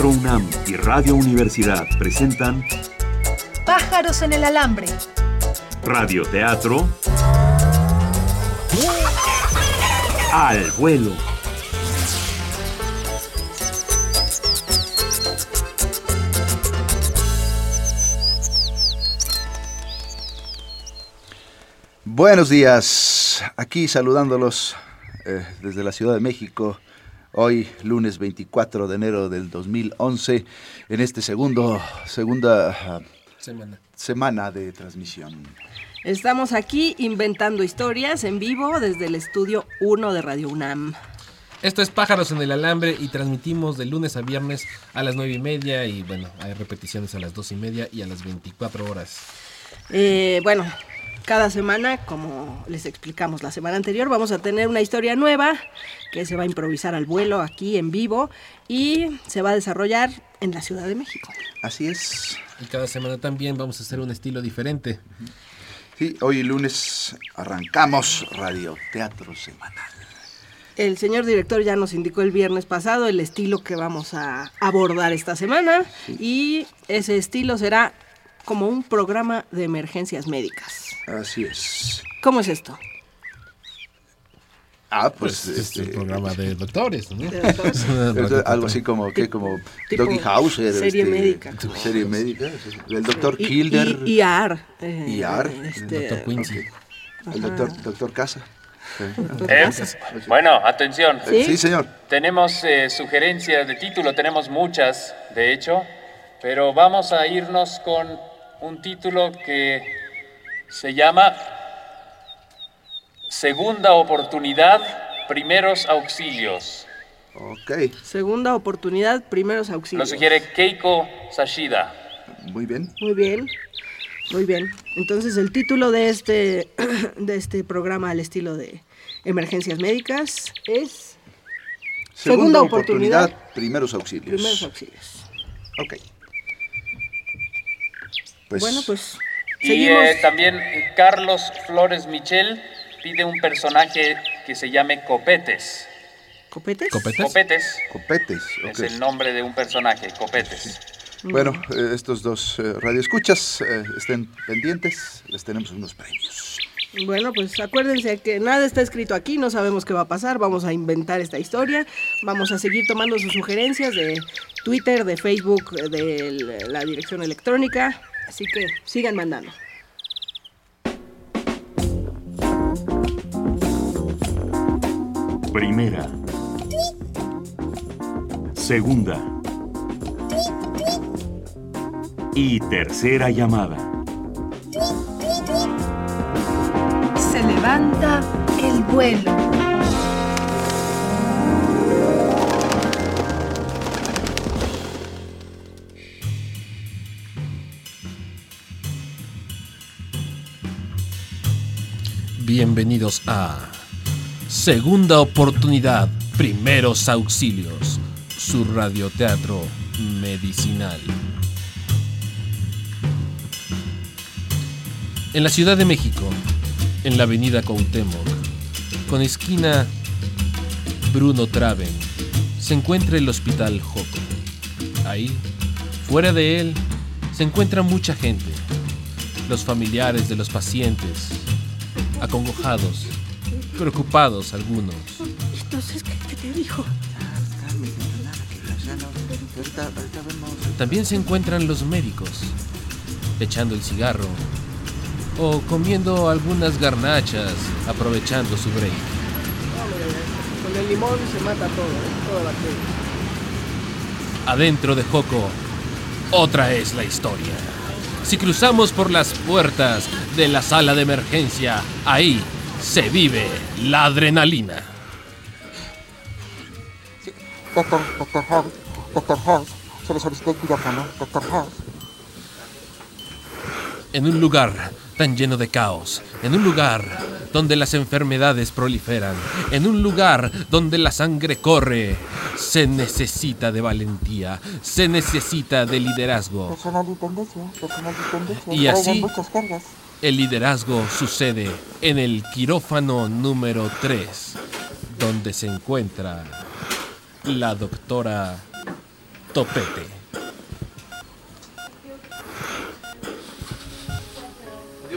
Teatro UNAM y Radio Universidad presentan Pájaros en el alambre. Radio Teatro al vuelo. Buenos días, aquí saludándolos eh, desde la Ciudad de México, hoy lunes 24 de enero del 2011, en este segundo, segunda ah, Semana. semana de transmisión. Estamos aquí inventando historias en vivo desde el estudio 1 de Radio UNAM. Esto es Pájaros en el Alambre y transmitimos de lunes a viernes a las nueve y media y bueno, hay repeticiones a las dos y media y a las 24 horas. Eh, bueno, cada semana, como les explicamos la semana anterior, vamos a tener una historia nueva que se va a improvisar al vuelo aquí en vivo y se va a desarrollar en la Ciudad de México. Así es. Y cada semana también vamos a hacer un estilo diferente. Sí, hoy lunes arrancamos Radio Teatro Semanal. El señor director ya nos indicó el viernes pasado el estilo que vamos a abordar esta semana y ese estilo será como un programa de emergencias médicas. Así es. ¿Cómo es esto? Ah, Pues, pues, este es este, un programa de doctores, ¿no? De doctores. es algo así como, ¿qué? Como Doggy House. serie este, médica, como- Serie médica. El doctor Y- Kilder. Y, y AR. eh, Y AR, este, El doctor Quincy. El doctor, doctor Casa. Sí. Eh, bueno, atención. ¿Sí? Sí, señor. Tenemos eh, sugerencias de título, tenemos muchas, de hecho, pero vamos a irnos con un título que se llama Segunda oportunidad, primeros auxilios. Ok, Segunda oportunidad, primeros Lo auxilios. sugiere Keiko Sashida. muy bien. Muy bien, muy bien. Entonces el título de este, de este programa al estilo de emergencias médicas es Segunda oportunidad, primeros auxilios. primeros auxilios. Ok. Pues, bueno, pues Y eh, también Carlos Flores Michel pide un personaje que se llame Copetes. ¿Copetes? ¿Copetes? Copetes Copetes. es el nombre de un personaje, Copetes. Bueno, eh, estos dos eh, radioescuchas eh, estén pendientes, les tenemos unos premios. Bueno, pues acuérdense que nada está escrito aquí, no sabemos qué va a pasar, vamos a inventar esta historia, vamos a seguir tomando sus sugerencias de Twitter, de Facebook, de la dirección electrónica, así que sigan mandando. Primera. Segunda. Y tercera llamada. Se levanta el vuelo. Bienvenidos a Segunda Oportunidad, Primeros Auxilios, su radioteatro medicinal. En la Ciudad de México, en la avenida Cuauhtémoc, con esquina Bruno Traven, se encuentra el Hospital Joco. Ahí, fuera de él, se encuentra mucha gente, los familiares de los pacientes, acongojados, preocupados algunos. Entonces, ¿qué, qué te dijo? También se encuentran los médicos, echando el cigarro o comiendo algunas garnachas, aprovechando su break. Con el limón se mata todo, toda bacteria. Adentro de Joco, otra es la historia. Si cruzamos por las puertas de la sala de emergencia, ahí se vive la adrenalina. Doctor, Doctor House, Doctor House, se le solicita el quirófano, Doctor House. En un lugar tan lleno de caos, en un lugar donde las enfermedades proliferan, en un lugar donde la sangre corre, se necesita de valentía, se necesita de liderazgo. Y así-. El liderazgo sucede en el quirófano número 3, donde se encuentra la doctora Topete.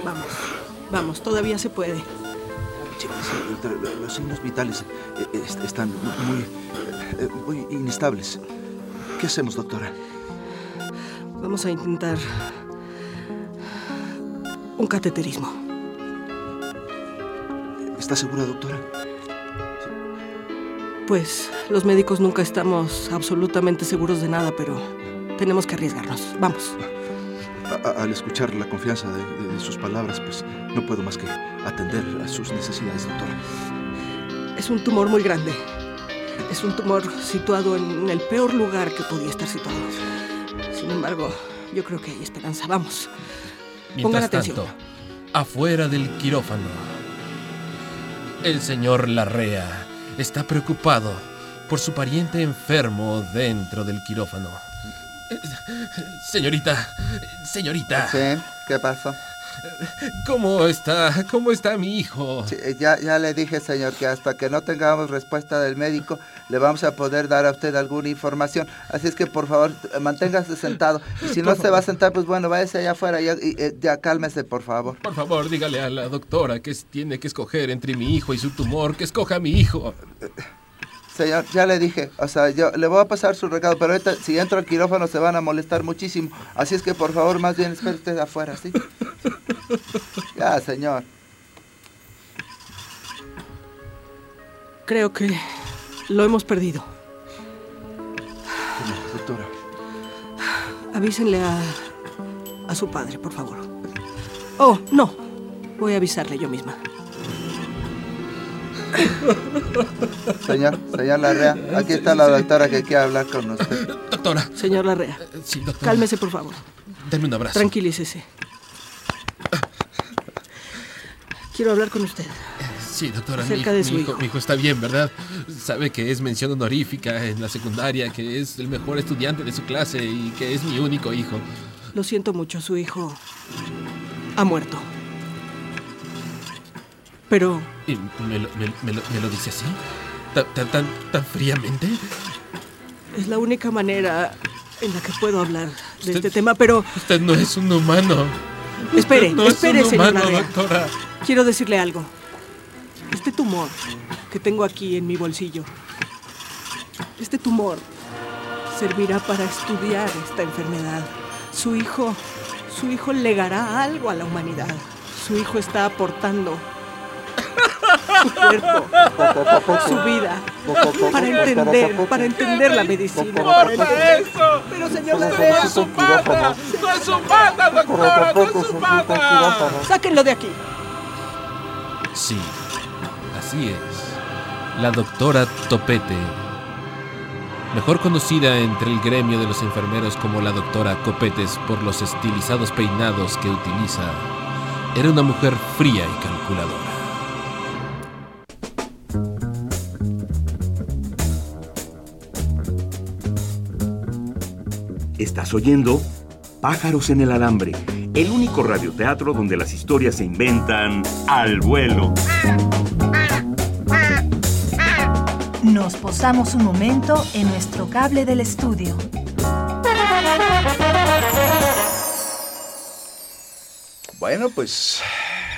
Vamos, vamos, todavía se puede. Lo- los signos vitales eh, est- están muy, eh, muy inestables. ¿Qué hacemos, doctora? Vamos a intentar un cateterismo. ¿Está segura, doctora? Pues los médicos nunca estamos absolutamente seguros de nada, pero tenemos que arriesgarnos. Vamos. Al escuchar la confianza de, de- de sus palabras, pues no puedo más que atender a sus necesidades, doctora. Es un tumor muy grande. Es un tumor situado en el peor lugar que podía estar situado. Sin embargo, yo creo que hay esperanza. Vamos. Pongan Mientras atención. tanto, afuera del quirófano, el señor Larrea está preocupado por su pariente enfermo dentro del quirófano. Eh, Señorita, señorita, Sí, ¿qué pasó? ¿cómo está? ¿Cómo está mi hijo? Sí, eh, ya, ya le dije, señor, que hasta que no tengamos respuesta del médico, le vamos a poder dar a usted alguna información. Así es que, por favor, eh, manténgase sentado. Y si no se va a sentar, pues bueno, váyase allá afuera y, y, eh, ya cálmese, por favor. Por favor, dígale a la doctora que tiene que escoger entre mi hijo y su tumor, que escoja a mi hijo. Señor, ya le dije, o sea, yo le voy a pasar su recado, pero ahorita, si entro al quirófano se van a molestar muchísimo. Así es que, por favor, más bien espere usted afuera, ¿sí? Ya, señor. Creo que lo hemos perdido. ¿Cómo, doctora? Avísenle a, a su padre, por favor. Oh, no. Voy a avisarle yo misma. Señor, señor Larrea, aquí está la doctora que quiere hablar con usted. Doctora, Señor Larrea, sí, doctora. cálmese, por favor. Dame un abrazo. Tranquilícese. Quiero hablar con usted. Sí, doctora, mi, Acerca de mi su hijo, hijo. mi hijo está bien, ¿verdad? Sabe que es mención honorífica en la secundaria, que es el mejor estudiante de su clase y que es mi único hijo. Lo siento mucho, su hijo ha muerto. Pero ¿Y me lo, me- me lo- me lo dice así? ¿Tan, tan, tan, tan fríamente? es la única manera en la que puedo hablar de Usted- este tema. Pero Usted no es un humano. espere, no espere, es un señor humano, Larrea. doctora. Quiero decirle algo. Este tumor que tengo aquí en mi bolsillo, este tumor servirá para estudiar esta enfermedad. Su hijo, su hijo legará algo a la humanidad. Su hijo está aportando su cuerpo, su vida, para entender, para entender la medicina. entender- Pero señor Larrea, su pata! ¡No es su pata, doctora! ¡No es su pata! sáquenlo de aquí. Sí, así es. La doctora Topete, mejor conocida entre el gremio de los enfermeros como la doctora Copetes por los estilizados peinados que utiliza, era una mujer fría y calculadora. Estás oyendo Pájaros en el Alambre, el único radioteatro donde las historias se inventan al vuelo. Nos posamos un momento en nuestro cable del estudio. Bueno, pues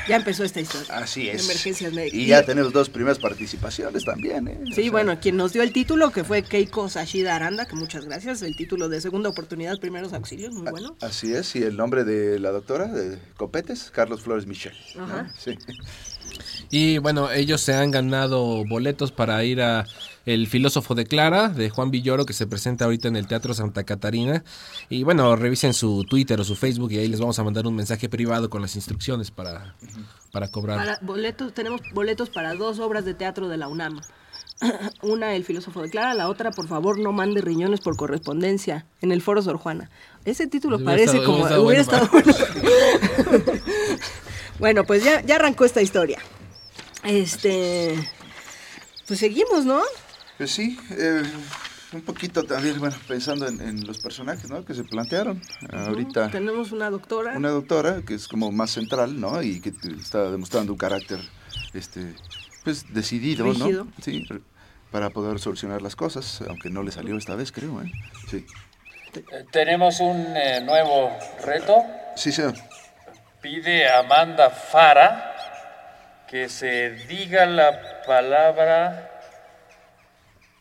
Ya empezó esta historia. así es. Emergencias médicas. Y ya tenemos dos primeras participaciones también, ¿eh? O Sí, sea, bueno, quien nos dio el título, que fue Keiko Sashida Aranda, que muchas gracias, el título de Segunda Oportunidad, Primeros Auxilios, muy bueno. Así es, y el nombre de la doctora de Copetes, Carlos Flores Michel. ¿no? Ajá. Sí. Y bueno, ellos se han ganado boletos para ir a El filósofo de Clara, de Juan Villoro, que se presenta ahorita en el Teatro Santa Catarina. Y bueno, revisen su Twitter o su Facebook y ahí les vamos a mandar un mensaje privado con las instrucciones para, para cobrar. Para boletos, tenemos boletos para dos obras de teatro de la UNAM. Una, El filósofo de Clara, la otra, por favor, no mande riñones por correspondencia, en el Foro Sor Juana. Ese título Hubiera parece estado- como... hubiera estado bueno. bueno, pues ya, ya arrancó esta historia. Este... Pues seguimos, ¿no? Pues sí, eh, un poquito también, bueno, pensando en, en los personajes, ¿no? Que se plantearon. Ahorita Tenemos una doctora. una doctora que es como más central, ¿no? Y que está demostrando un carácter, este, pues decidido, Rígido. ¿no? Sí, para poder solucionar las cosas, aunque no le salió esta vez, creo, ¿eh? Sí. Eh, Tenemos un eh, nuevo reto. Sí, señor. Pide Amanda Fara que se diga la palabra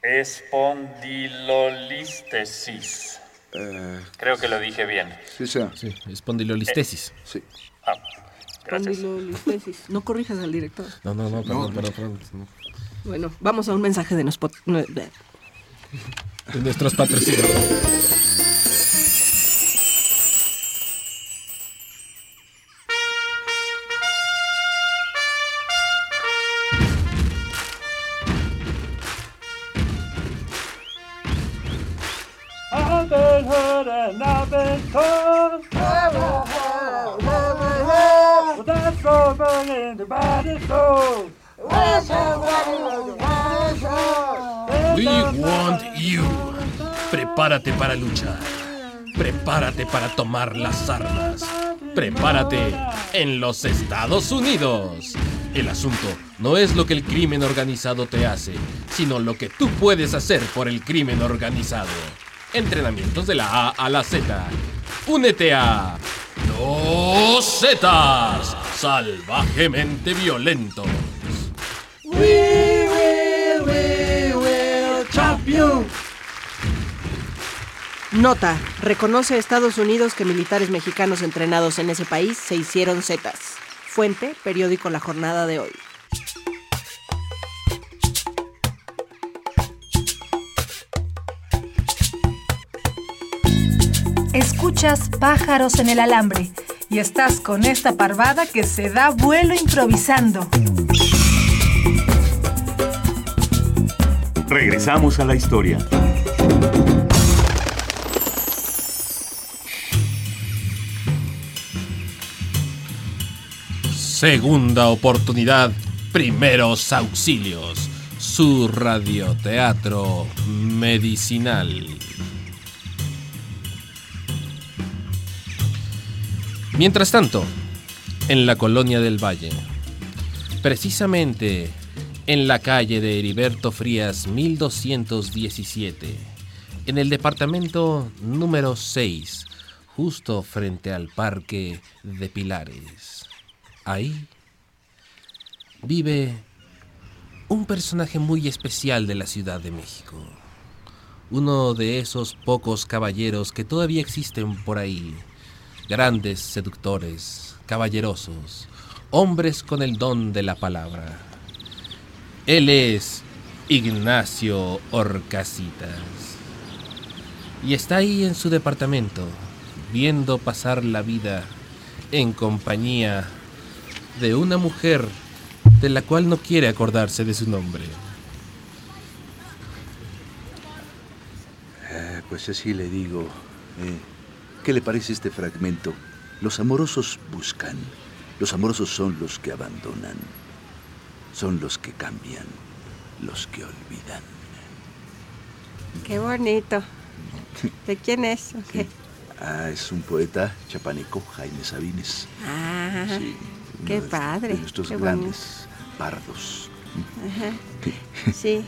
espondilolistesis. Eh, Creo que lo dije bien. sí, señor. Sí, espondilolistesis. Sí. Ah, gracias. Espondilolistesis. No corrijas al director. No, no, no, perdón, perdón, perdón. Bueno, vamos a un mensaje de nuestro... De nuestros patrocinadores. We want you. Prepárate para luchar. Prepárate para tomar las armas. Prepárate en los Estados Unidos. El asunto no es lo que el crimen organizado te hace, sino lo que tú puedes hacer por el crimen organizado. Entrenamientos de la A a la Z. Únete a Los Zetas, salvajemente violentos. Nota. Reconoce Estados Unidos que militares mexicanos entrenados en ese país se hicieron zetas. Fuente, periódico La Jornada de hoy. Escuchas pájaros en el alambre y estás con esta parvada que se da vuelo improvisando. Regresamos a la historia. Segunda oportunidad, primeros auxilios. Su radioteatro medicinal. Mientras tanto, en la colonia del Valle, precisamente en la calle de Heriberto Frías 1217, en el departamento número 6, justo frente al Parque de Pilares. Ahí vive un personaje muy especial de la Ciudad de México. Uno de esos pocos caballeros que todavía existen por ahí. Grandes seductores, caballerosos, hombres con el don de la palabra. Él es Ignacio Orcasitas. Y está ahí en su departamento, viendo pasar la vida en compañía de una mujer de la cual no quiere acordarse de su nombre. Eh, pues así le digo. eh, ¿Qué le parece este fragmento? Los amorosos buscan. Los amorosos son los que abandonan. Son los que cambian. Los que olvidan. Qué bonito. ¿De quién es? Ah, es un poeta chapaneco, Jaime Sabines. Ah, Sí, qué de- padre, De nuestros qué grandes pardos. ajá. Sí,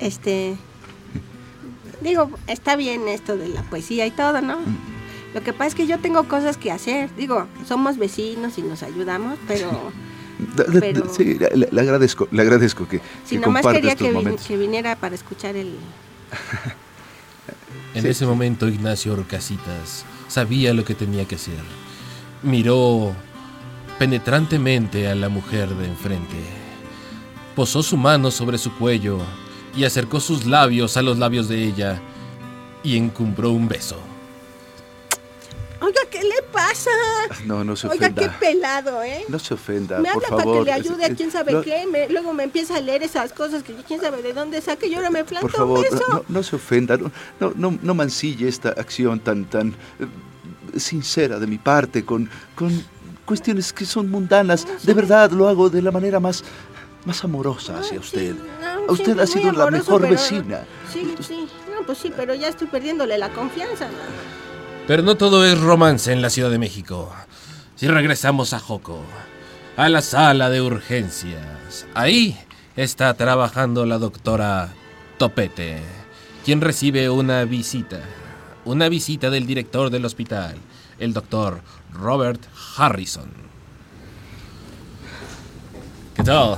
este... Digo, está bien esto de la poesía y todo, ¿no? Lo que pasa es que yo tengo cosas que hacer. Digo, somos vecinos y nos ayudamos, pero Pero- Sí, le, agradezco, le agradezco que, si que nomás quería estos que, vin- momentos. que viniera para escuchar el... En Sí. ese momento Ignacio Orcasitas sabía lo que tenía que hacer. Miró penetrantemente a la mujer de enfrente. Posó su mano sobre su cuello y acercó sus labios a los labios de ella y encumbró un beso. Oiga. No, no se Oiga, ofenda. qué pelado, ¿eh? No se ofenda, Me por habla para que le ayude a quién sabe no, qué. me- luego me empieza a leer esas cosas que quién sabe de dónde saque y ahora me planta Por favor, un no, beso. no- no se ofenda, no, no, no, no mancille esta acción tan, tan eh, sincera de mi parte con, con cuestiones que son mundanas. De verdad, lo hago de la manera más, más amorosa hacia usted. no, Usted ha sido la mejor pero- vecina. Sí, sí. No, pues sí, pero ya estoy perdiéndole la confianza. Pero no todo es romance en la Ciudad de México. Si regresamos a Joco, a la sala de urgencias, ahí está trabajando la doctora Topete, quien recibe una visita. una visita del director del hospital, el doctor Robert Harrison. ¿Qué tal?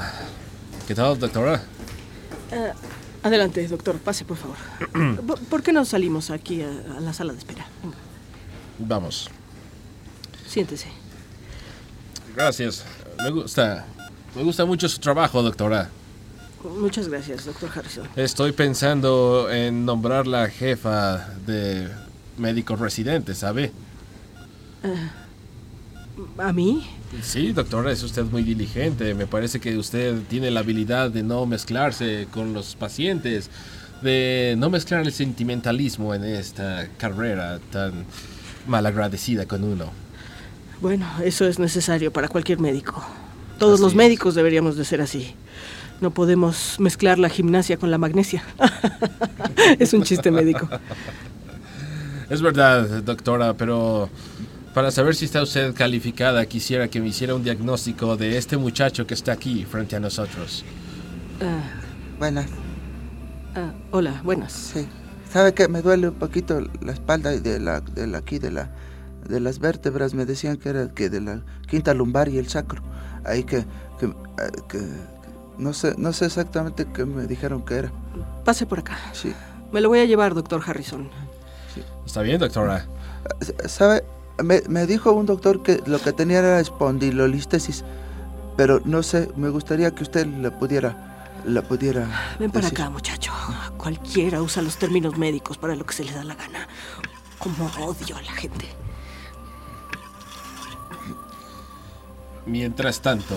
¿Qué tal, doctora? Eh, adelante, doctor, pase por favor. ¿Por- ¿Por qué no salimos aquí a, a la sala de espera? Venga, Vamos. siéntese. Gracias. Me gusta. Me gusta mucho su trabajo, doctora. Muchas gracias, doctor Harrison. Estoy pensando en nombrarla jefa de médicos residentes, ¿sabe? ¿A mí? Sí, doctora, es usted muy diligente. Me parece que usted tiene la habilidad de no mezclarse con los pacientes, de no mezclar el sentimentalismo en esta carrera tan malagradecida con uno. Bueno, eso es necesario para cualquier médico. Todos Así los es. médicos deberíamos de ser así. No podemos mezclar la gimnasia con la magnesia. es un chiste médico. Es verdad, doctora, pero para saber si está usted calificada, quisiera que me hiciera un diagnóstico de este muchacho que está aquí frente a nosotros. Buenas, ah, hola, buenas. sí. ¿Sabe que me duele un poquito la espalda y de la, de la aquí de la de las vértebras? Me decían que era que de la quinta lumbar y el sacro. Ahí que, que, eh, que- no sé, no sé exactamente qué me dijeron que era. Pase por acá. Sí. Me lo voy a llevar, doctor Harrison. ¿Está bien, doctora? ¿Sabe? Me, me dijo un doctor que lo que tenía era espondilolistesis, pero no sé, me gustaría que usted la pudiera, la pudiera. Ven para decir. acá, muchacho. Cualquiera usa los términos médicos para lo que se le da la gana. Como odio a la gente. Mientras tanto,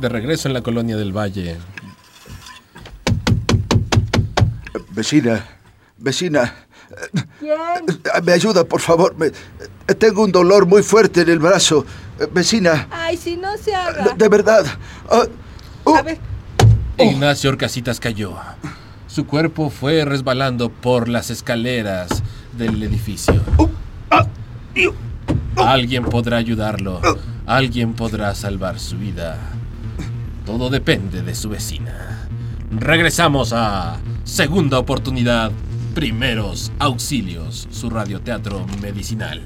de regreso en la colonia del Valle, Vecina, vecina. eh, Me ayuda, por favor. Me- eh, tengo un dolor muy fuerte en el brazo. Eh, Vecina, Ay, si no se de- de verdad. Ah, oh, A ver, Ignacio Orcasitas cayó. Su cuerpo fue resbalando por las escaleras del edificio. Alguien podrá ayudarlo. Alguien podrá salvar su vida. Todo depende de su vecina. Regresamos a Segunda Oportunidad, Primeros Auxilios, su radioteatro medicinal.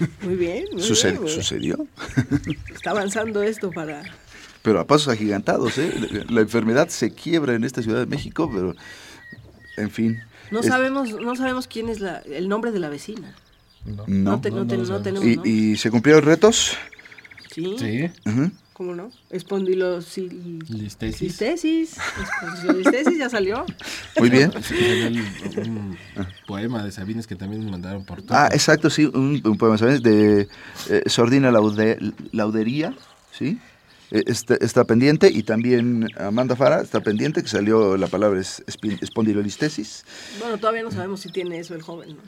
muy bien. muy bien, sucedió. Está avanzando esto para... Pero a pasos agigantados, ¿eh? La- enfermedad se quiebra en esta Ciudad de México, pero. En fin. No Es- sabemos, no sabemos quién es la, el nombre de la vecina. No. No, te- no te- no tenemos ¿Y, se cumplieron retos? Sí. Sí. ¿Cómo no? Espondilolistesis. listesis. Espondilolistesis ya salió. Muy bien. Un poema de Sabines que también me mandaron por todo. Ah, exacto, sí, un, un poema, ¿sabes? De eh, Sordina Laude- Laudería, ¿sí? Eh, Está, está pendiente y también Amanda Fara está pendiente, que salió la palabra es- espondilolistesis. Bueno, todavía no sabemos si tiene eso el joven, ¿no?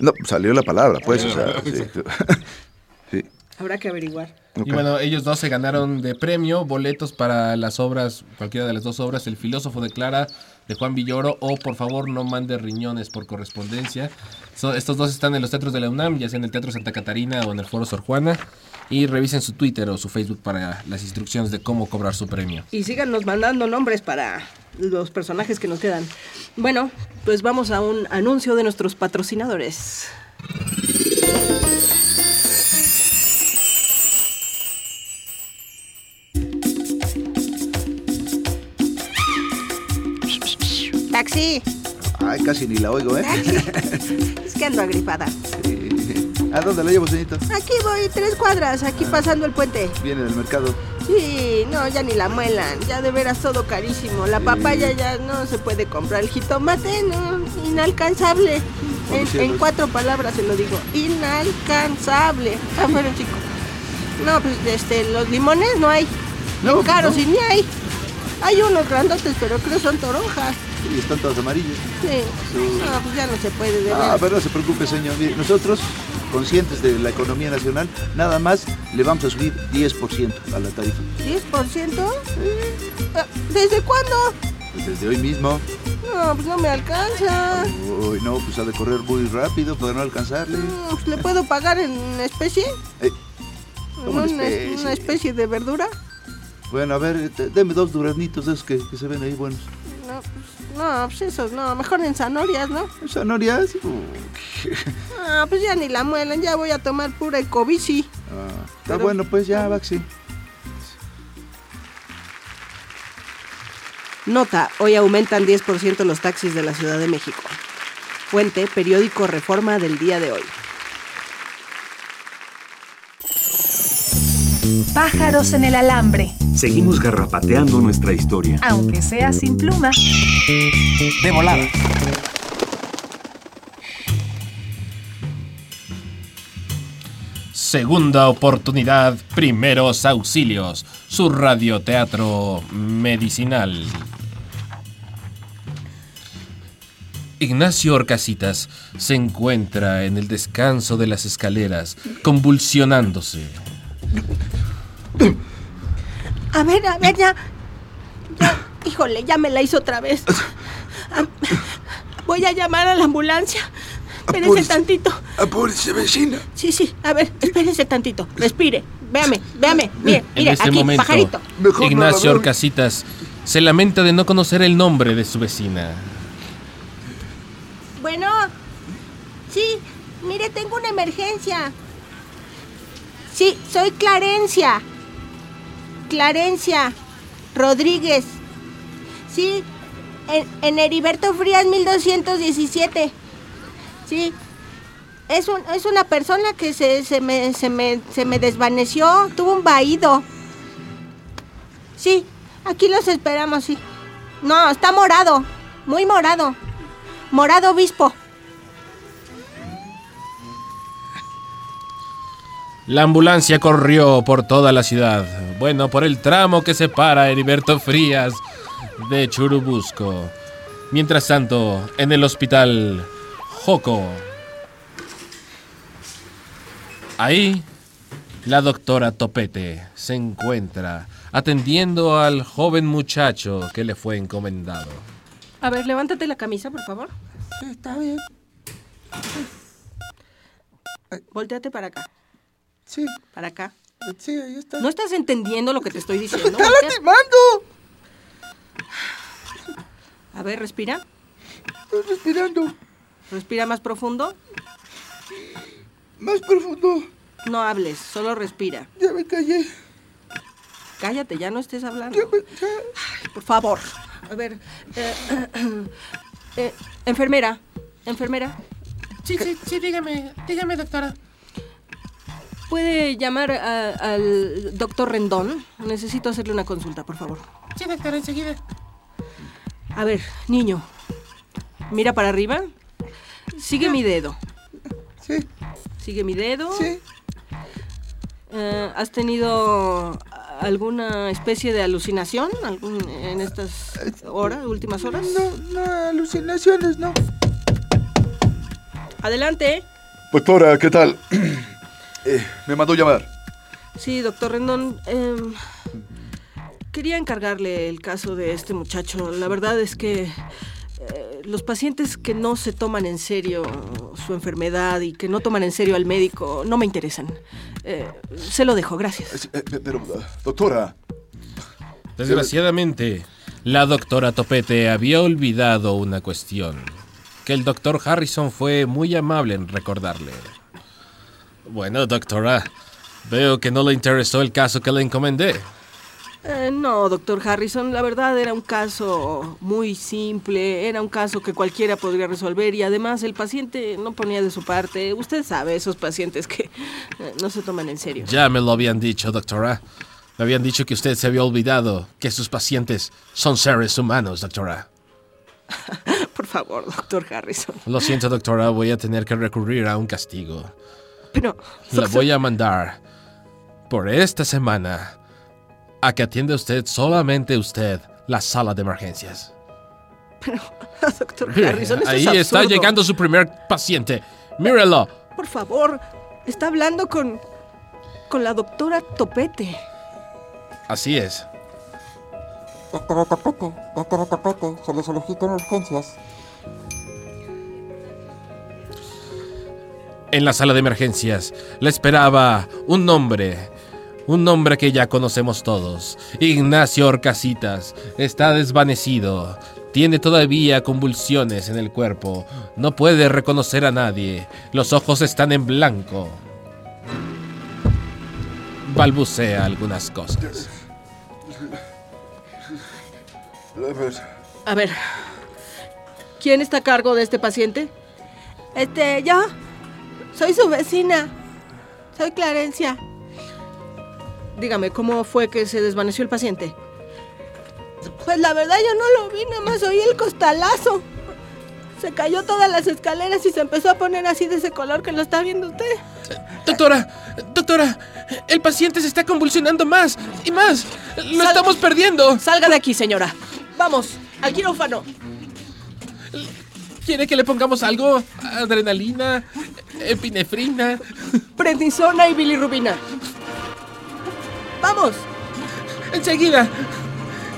No, salió la palabra, pues, o sea. Sí, Habrá que averiguar. Y bueno, ellos dos se ganaron de premio boletos para las obras, cualquiera de las dos obras, El filósofo de Clara de Juan Villoro o Por favor no mande riñones por correspondencia. So- estos dos están en los teatros de la UNAM, ya sea en el Teatro Santa Catarina o en el Foro Sor Juana. Y revisen su Twitter o su Facebook para las instrucciones de cómo cobrar su premio. Y síganos mandando nombres para los personajes que nos quedan. Bueno, pues vamos a un anuncio de nuestros patrocinadores. Taxi, Ay, casi ni la oigo, ¿eh? es que ando agripada. ¿A dónde la llevo, señorita? Aquí voy, tres cuadras, aquí pasando el puente. Viene del mercado. Sí, no, ya ni la muelan, ya de veras todo carísimo. La papaya ya no se puede comprar, el jitomate no, inalcanzable. En, cuatro palabras se lo digo, inalcanzable. Ah, bueno, chico. No, pues este, los limones no hay. No, caros no. y ni hay. Hay unos grandotes, pero creo son toronjas. Y están todas amarillas. Sí. No, pues ya no se puede, de Ah, pero no se preocupe, señor. Mire, nosotros, conscientes de la economía nacional, nada más le vamos a subir 10% a la tarifa. ¿10%? Ah, ¿Desde cuándo? Pues desde hoy mismo. No, pues no me alcanza. Uy, no, pues ha de correr muy rápido para no alcanzarle. No, pues, ¿Le puedo pagar en especie? Eh, ¿cómo en ¿Una, especie? una especie de verdura? Bueno, a ver, te- deme dos duraznitos de esos que, que se ven ahí buenos. No, pues, no, pues esos no, mejor en zanahorias, ¿no? ¿Zanorias? Uy, Ah, pues ya ni la muelen, ya voy a tomar pura ecobici. ah, está Pero- bueno, pues ya, Baxi. Nota, hoy aumentan 10% los taxis de la Ciudad de México. Fuente, periódico Reforma del día de hoy. Pájaros en el alambre, Seguimos garrapateando nuestra historia. aunque sea sin pluma. De volada. Segunda oportunidad, primeros auxilios, su radioteatro medicinal. Ignacio Orcasitas se encuentra en el descanso de las escaleras, convulsionándose. A ver, a ver, ya. Ya, híjole, ya me la hizo otra vez. Voy a llamar a la ambulancia. Espérese Apúrese. tantito. Apúrese, vecina. Sí, sí, a ver, espérese tantito. Respire. Véame, véame. Mire, En mire, este aquí, momento, pajarito. Ignacio. Orcasitas se lamenta de no conocer el nombre de su vecina. Bueno, sí, mire, tengo una emergencia. Sí, soy Clarencia. Clarencia Rodríguez. Sí, en, en Heriberto Frías 1217. Sí, es, un, es una persona que se, se, me, se, me, se me desvaneció, tuvo un vaído. Sí, aquí los esperamos, sí. No, está morado, muy morado. Morado obispo. La ambulancia corrió por toda la ciudad, bueno, por el tramo que separa a Heriberto Frías de Churubusco. Mientras tanto, en el hospital Joco, ahí la doctora Topete se encuentra atendiendo al joven muchacho que le fue encomendado. A ver, levántate la camisa, por favor. Sí, está bien. Volteate para acá. Sí, Para acá. sí, ahí está. ¿No estás entendiendo lo que te estoy diciendo? ¡Está Voltea. lastimando! A ver, respira. Estoy respirando. Respira más profundo. Más profundo. No hables, solo respira. Ya me callé. Cállate, ya no estés hablando. Ya me, ya. Ay, por favor. A ver. eh, eh, enfermera. Enfermera. Sí, sí, sí, dígame, dígame, doctora. ¿Puede llamar a- al doctor Rendón? Necesito hacerle una consulta, por favor. Sí, doctora, enseguida. A ver, niño. Mira para arriba. Sigue mi dedo. Sí, Sigue mi dedo. sí. Eh, ¿Has tenido alguna especie de alucinación algún- en estas horas, últimas horas? No, no, alucinaciones, no. Adelante. Doctora, ¿qué tal? Eh, me mandó llamar. Sí, doctor Rendón. em, quería encargarle el caso de este muchacho. La verdad es que eh, los pacientes que no se toman en serio su enfermedad y que no toman en serio al médico no me interesan. Eh, se lo dejo, gracias. Pero, doctora, Desgraciadamente, la doctora Topete había olvidado una cuestión, que el doctor Harrison fue muy amable en recordarle. Bueno, doctora, veo que no le interesó el caso que le encomendé. Eh, no, doctor Harrison, la verdad era un caso muy simple, era un caso que cualquiera podría resolver y además el paciente no ponía de su parte. Usted sabe, esos pacientes que eh, no se toman en serio. Ya me lo habían dicho, doctora. Me habían dicho que usted se había olvidado que sus pacientes son seres humanos, doctora. Por favor, doctor Harrison. Lo siento, doctora, voy a tener que recurrir a un castigo. Pero, La voy a mandar por esta semana a que atienda usted solamente usted la sala de emergencias. doctor Mire, Harrison, esto ahí es está llegando su primer paciente. Mírelo. Por favor, está hablando con con la doctora Topete. Así es. Doctora Topete, doctora Topete, se le solicitan En la sala de emergencias la esperaba un nombre, un nombre que ya conocemos todos. Ignacio Orcasitas está desvanecido. Tiene todavía convulsiones en el cuerpo. No puede reconocer a nadie. Los ojos están en blanco. Balbucea algunas cosas. A ver, ¿quién está a cargo de este paciente? Este, yo soy su vecina. Soy Clarencia. Dígame, ¿cómo fue que se desvaneció el paciente? Pues la verdad yo no lo vi, nada más oí el costalazo. Se cayó todas las escaleras y se empezó a poner así de ese color que lo está viendo usted. Doctora, doctora, el paciente se está convulsionando más y más. Lo Sal- estamos perdiendo. Salga de aquí, señora. Vamos, al quirófano. ¿Quiere que le pongamos algo? Adrenalina, epinefrina. Prednisona y bilirrubina. Vamos. Enseguida,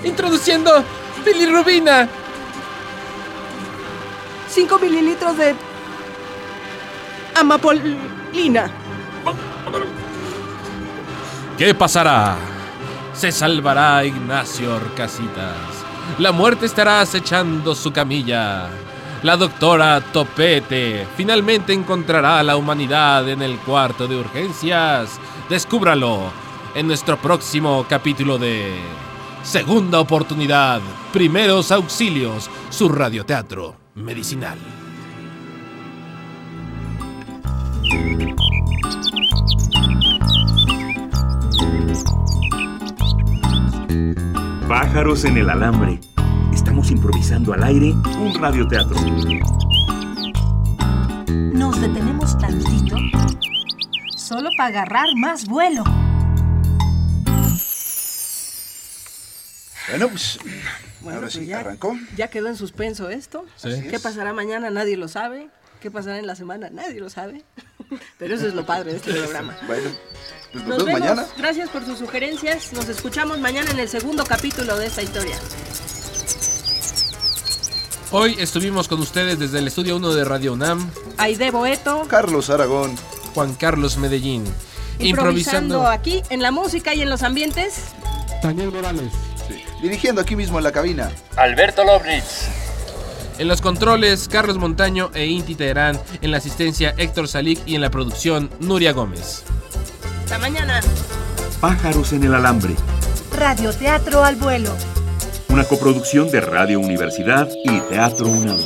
introduciendo bilirrubina. 5 mililitros de amapolina. ¿Qué pasará? Se salvará Ignacio Orcasitas. La muerte estará acechando su camilla. La doctora Topete finalmente encontrará a la humanidad en el cuarto de urgencias. Descúbralo en nuestro próximo capítulo de Segunda Oportunidad, Primeros Auxilios, su radioteatro medicinal. Pájaros en el alambre. Estamos improvisando al aire un radioteatro. Nos detenemos tantito solo para agarrar más vuelo. Bueno, pues. Bueno, ahora pues sí, ya, arrancó. ya quedó en suspenso esto. Sí. ¿Qué pasará mañana? Nadie lo sabe. ¿Qué pasará en la semana? Nadie lo sabe. Pero eso es lo padre de este programa. Bueno, pues nos, Nos vemos vemos. mañana. Gracias por sus sugerencias. Nos escuchamos mañana en el segundo capítulo de esta historia. Hoy estuvimos con ustedes desde el estudio 1 de Radio UNAM, Aide Boeto, Carlos Aragón. Juan Carlos Medellín. improvisando aquí en la música y en los ambientes. Daniel Morales. Dirigiendo aquí mismo en la cabina. Alberto Lobnitz. En los controles, Carlos Montaño e Inti Teherán. En la asistencia, Héctor Salik. Y en la producción, Nuria Gómez. Hasta mañana. Pájaros en el alambre. Radioteatro al vuelo. Una coproducción de Radio Universidad y Teatro UNAM.